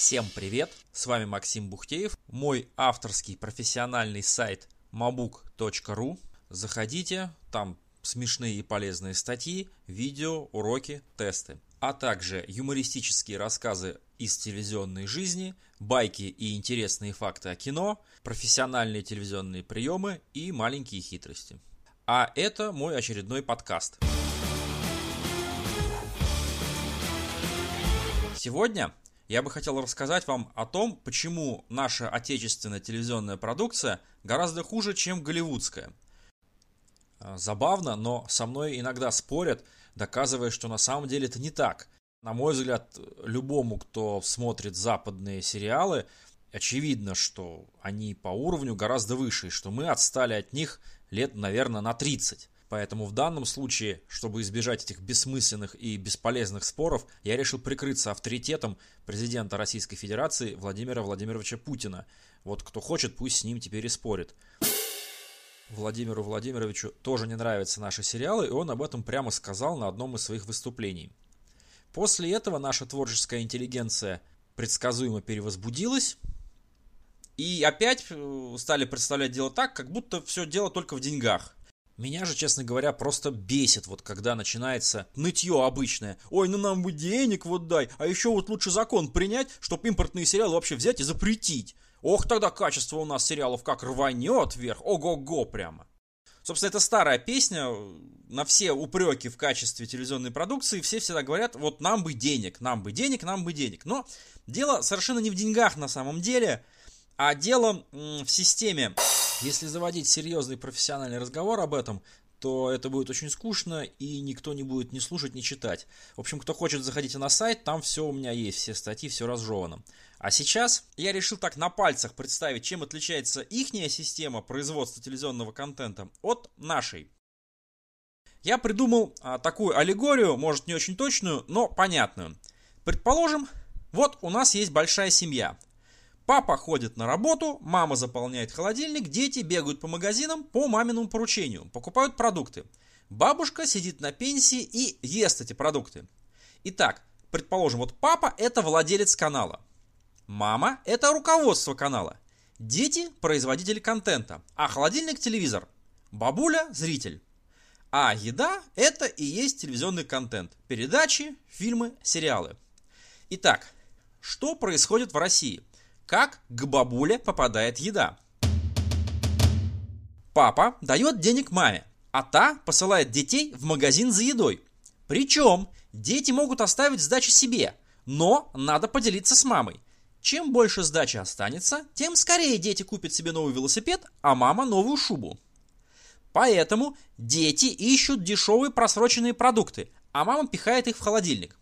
Всем привет! С вами Максим Бухтеев, мой авторский профессиональный сайт mabuk.ru. Заходите, там смешные и полезные статьи, видео, уроки, тесты, а также юмористические рассказы из телевизионной жизни, байки и интересные факты о кино, профессиональные телевизионные приемы и маленькие хитрости. А это мой очередной подкаст. Сегодня я бы хотел рассказать вам о том, почему наша отечественная телевизионная продукция гораздо хуже, чем голливудская. А, забавно, но со мной иногда спорят, доказывая, что на самом деле это не так. На мой взгляд, любому, кто смотрит западные сериалы, очевидно, что они по уровню гораздо выше, и что мы отстали от них лет, наверное, на 30. Поэтому в данном случае, чтобы избежать этих бессмысленных и бесполезных споров, я решил прикрыться авторитетом президента Российской Федерации Владимира Владимировича Путина. Вот кто хочет, пусть с ним теперь и спорит. Владимиру Владимировичу тоже не нравятся наши сериалы, и он об этом прямо сказал на одном из своих выступлений. После этого наша творческая интеллигенция предсказуемо перевозбудилась, и опять э, стали представлять дело так, как будто все дело только в деньгах. Меня же, честно говоря, просто бесит, вот когда начинается нытье обычное. Ой, ну нам бы денег вот дай, а еще вот лучше закон принять, чтобы импортные сериалы вообще взять и запретить. Ох, тогда качество у нас сериалов как рванет вверх, ого-го прямо. Собственно, это старая песня, на все упреки в качестве телевизионной продукции все всегда говорят, вот нам бы денег, нам бы денег, нам бы денег. Но дело совершенно не в деньгах на самом деле, а дело в системе. Если заводить серьезный профессиональный разговор об этом, то это будет очень скучно, и никто не будет ни слушать, ни читать. В общем, кто хочет, заходите на сайт, там все у меня есть, все статьи, все разжевано. А сейчас я решил так на пальцах представить, чем отличается ихняя система производства телевизионного контента от нашей. Я придумал а, такую аллегорию, может не очень точную, но понятную. Предположим, вот у нас есть большая семья – Папа ходит на работу, мама заполняет холодильник, дети бегают по магазинам по маминому поручению, покупают продукты. Бабушка сидит на пенсии и ест эти продукты. Итак, предположим, вот папа это владелец канала. Мама это руководство канала. Дети – производители контента, а холодильник – телевизор. Бабуля – зритель. А еда – это и есть телевизионный контент. Передачи, фильмы, сериалы. Итак, что происходит в России? Как к бабуле попадает еда? Папа дает денег маме, а та посылает детей в магазин за едой. Причем дети могут оставить сдачу себе, но надо поделиться с мамой. Чем больше сдачи останется, тем скорее дети купят себе новый велосипед, а мама новую шубу. Поэтому дети ищут дешевые просроченные продукты, а мама пихает их в холодильник.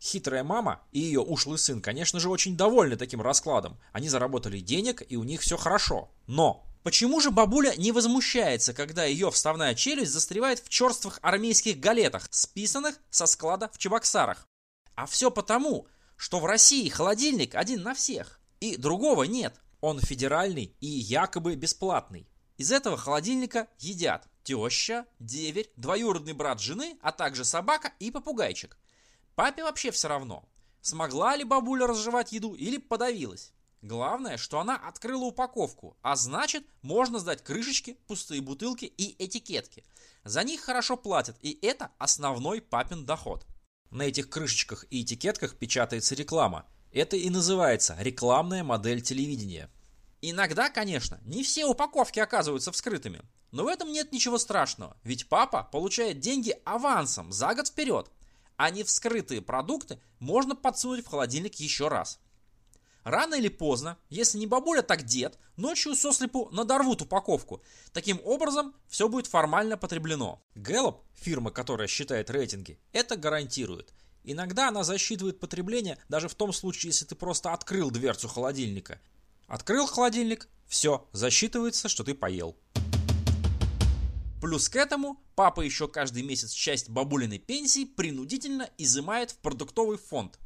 Хитрая мама и ее ушлый сын, конечно же, очень довольны таким раскладом. Они заработали денег, и у них все хорошо. Но Почему же бабуля не возмущается, когда ее вставная челюсть застревает в черствых армейских галетах, списанных со склада в Чебоксарах? А все потому, что в России холодильник один на всех, и другого нет. Он федеральный и якобы бесплатный. Из этого холодильника едят теща, деверь, двоюродный брат жены, а также собака и попугайчик. Папе вообще все равно, смогла ли бабуля разжевать еду или подавилась. Главное, что она открыла упаковку, а значит, можно сдать крышечки, пустые бутылки и этикетки. За них хорошо платят, и это основной папин доход. На этих крышечках и этикетках печатается реклама. Это и называется рекламная модель телевидения. Иногда, конечно, не все упаковки оказываются вскрытыми. Но в этом нет ничего страшного, ведь папа получает деньги авансом за год вперед а не вскрытые продукты можно подсунуть в холодильник еще раз. Рано или поздно, если не бабуля, так дед, ночью сослепу надорвут упаковку. Таким образом, все будет формально потреблено. Gallup, фирма, которая считает рейтинги, это гарантирует. Иногда она засчитывает потребление даже в том случае, если ты просто открыл дверцу холодильника. Открыл холодильник, все, засчитывается, что ты поел. Плюс к этому папа еще каждый месяц часть бабулиной пенсии принудительно изымает в продуктовый фонд.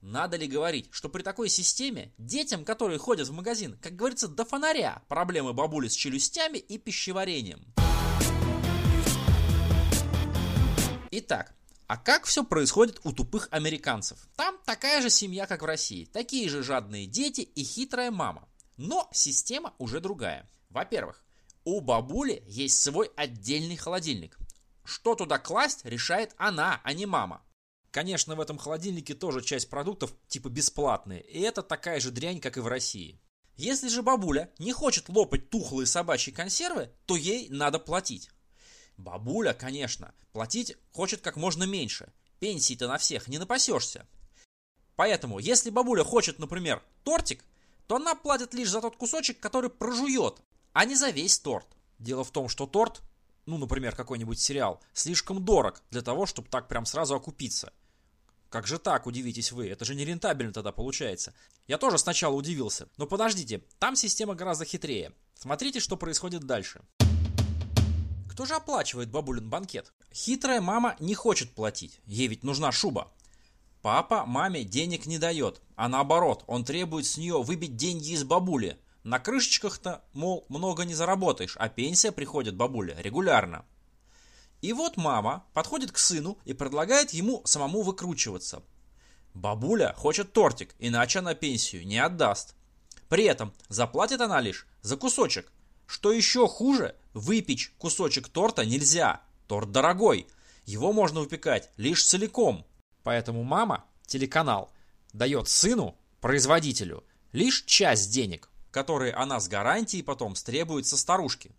Надо ли говорить, что при такой системе детям, которые ходят в магазин, как говорится, до фонаря проблемы бабули с челюстями и пищеварением. Итак, А как все происходит у тупых американцев? Там такая же семья, как в России. Такие же жадные дети и хитрая мама. Но система уже другая. Во-первых, у бабули есть свой отдельный холодильник. Что туда класть, решает она, а не мама. Конечно, в этом холодильнике тоже часть продуктов типа бесплатные, и это такая же дрянь, как и в России. Если же бабуля не хочет лопать тухлые собачьи консервы, то ей надо платить. Бабуля, конечно, платить хочет как можно меньше. Пенсии-то на всех не напасешься. Поэтому, если бабуля хочет, например, тортик, то она платит лишь за тот кусочек, который прожует, а не за весь торт. Дело в том, что торт, ну, например, какой-нибудь сериал, слишком дорог для того, чтобы так прям сразу окупиться. Как же так, удивитесь вы? Это же не рентабельно тогда получается. Я тоже сначала удивился. Но подождите, там система гораздо хитрее. Смотрите, что происходит дальше. Кто же оплачивает бабулин банкет? Хитрая мама не хочет платить, ей ведь нужна шуба. Папа маме денег не дает, а наоборот, он требует с нее выбить деньги из бабули. На крышечках-то, мол, много не заработаешь, а пенсия приходит бабуле регулярно. И вот мама подходит к сыну и предлагает ему самому выкручиваться. Бабуля хочет тортик, иначе она пенсию не отдаст. При этом заплатит она лишь за кусочек. Что еще хуже, выпечь кусочек торта нельзя. Торт дорогой. Его можно выпекать лишь целиком. Поэтому мама, телеканал, дает сыну, производителю, лишь часть денег, которые она с гарантией потом стребует со старушки.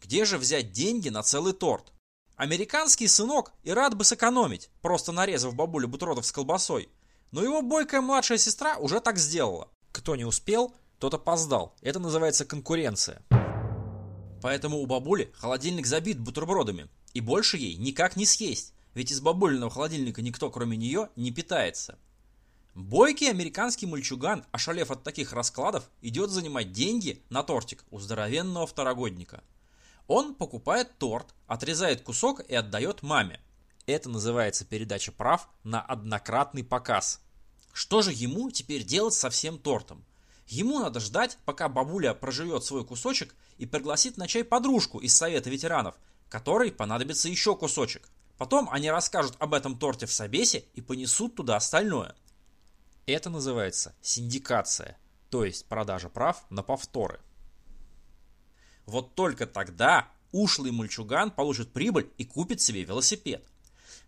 Где же взять деньги на целый торт? Американский сынок и рад бы сэкономить, просто нарезав бабулю бутербродов с колбасой. Но его бойкая младшая сестра уже так сделала. Кто не успел, тот опоздал. Это называется конкуренция. Поэтому у бабули холодильник забит бутербродами. И больше ей никак не съесть. Ведь из бабулиного холодильника никто, кроме нее, не питается. Бойкий американский мальчуган, ошалев от таких раскладов, идет занимать деньги на тортик у здоровенного второгодника – он покупает торт, отрезает кусок и отдает маме. Это называется передача прав на однократный показ. Что же ему теперь делать со всем тортом? Ему надо ждать, пока бабуля проживет свой кусочек и пригласит на чай подружку из совета ветеранов, которой понадобится еще кусочек. Потом они расскажут об этом торте в собесе и понесут туда остальное. Это называется синдикация, то есть продажа прав на повторы. Вот только тогда ушлый мальчуган получит прибыль и купит себе велосипед.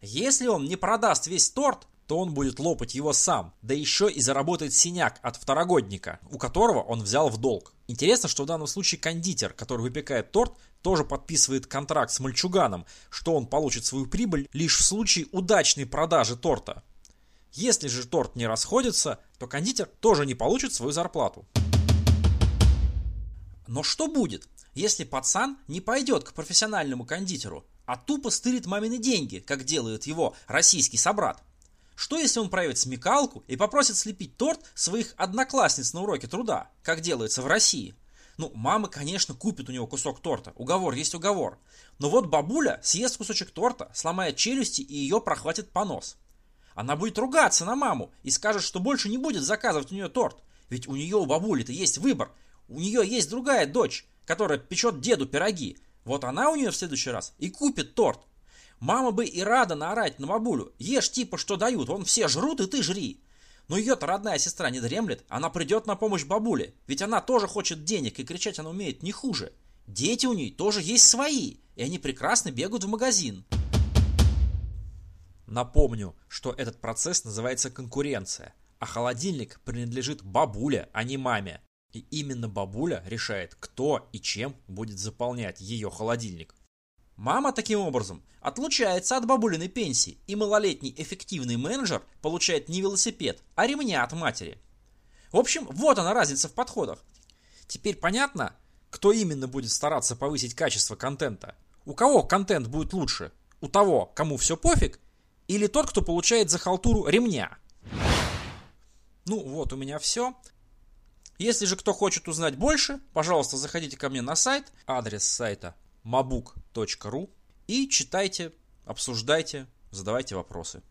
Если он не продаст весь торт, то он будет лопать его сам, да еще и заработает синяк от второгодника, у которого он взял в долг. Интересно, что в данном случае кондитер, который выпекает торт, тоже подписывает контракт с мальчуганом, что он получит свою прибыль лишь в случае удачной продажи торта. Если же торт не расходится, то кондитер тоже не получит свою зарплату. Но что будет, если пацан не пойдет к профессиональному кондитеру, а тупо стырит мамины деньги, как делает его российский собрат? Что если он проявит смекалку и попросит слепить торт своих одноклассниц на уроке труда, как делается в России? Ну, мама, конечно, купит у него кусок торта. Уговор есть уговор. Но вот бабуля съест кусочек торта, сломает челюсти и ее прохватит понос. Она будет ругаться на маму и скажет, что больше не будет заказывать у нее торт. Ведь у нее у бабули-то есть выбор. У нее есть другая дочь, которая печет деду пироги. Вот она у нее в следующий раз и купит торт. Мама бы и рада наорать на бабулю. Ешь типа что дают, вон все жрут и ты жри. Но ее-то родная сестра не дремлет, она придет на помощь бабуле. Ведь она тоже хочет денег и кричать она умеет не хуже. Дети у нее тоже есть свои, и они прекрасно бегают в магазин. Напомню, что этот процесс называется конкуренция, а холодильник принадлежит бабуле, а не маме. И именно бабуля решает, кто и чем будет заполнять ее холодильник. Мама таким образом отлучается от бабулиной пенсии, и малолетний эффективный менеджер получает не велосипед, а ремня от матери. В общем, вот она разница в подходах. Теперь понятно, кто именно будет стараться повысить качество контента. У кого контент будет лучше? У того, кому все пофиг? Или тот, кто получает за халтуру ремня? Ну вот, у меня все. Если же кто хочет узнать больше, пожалуйста, заходите ко мне на сайт, адрес сайта mabuk.ru и читайте, обсуждайте, задавайте вопросы.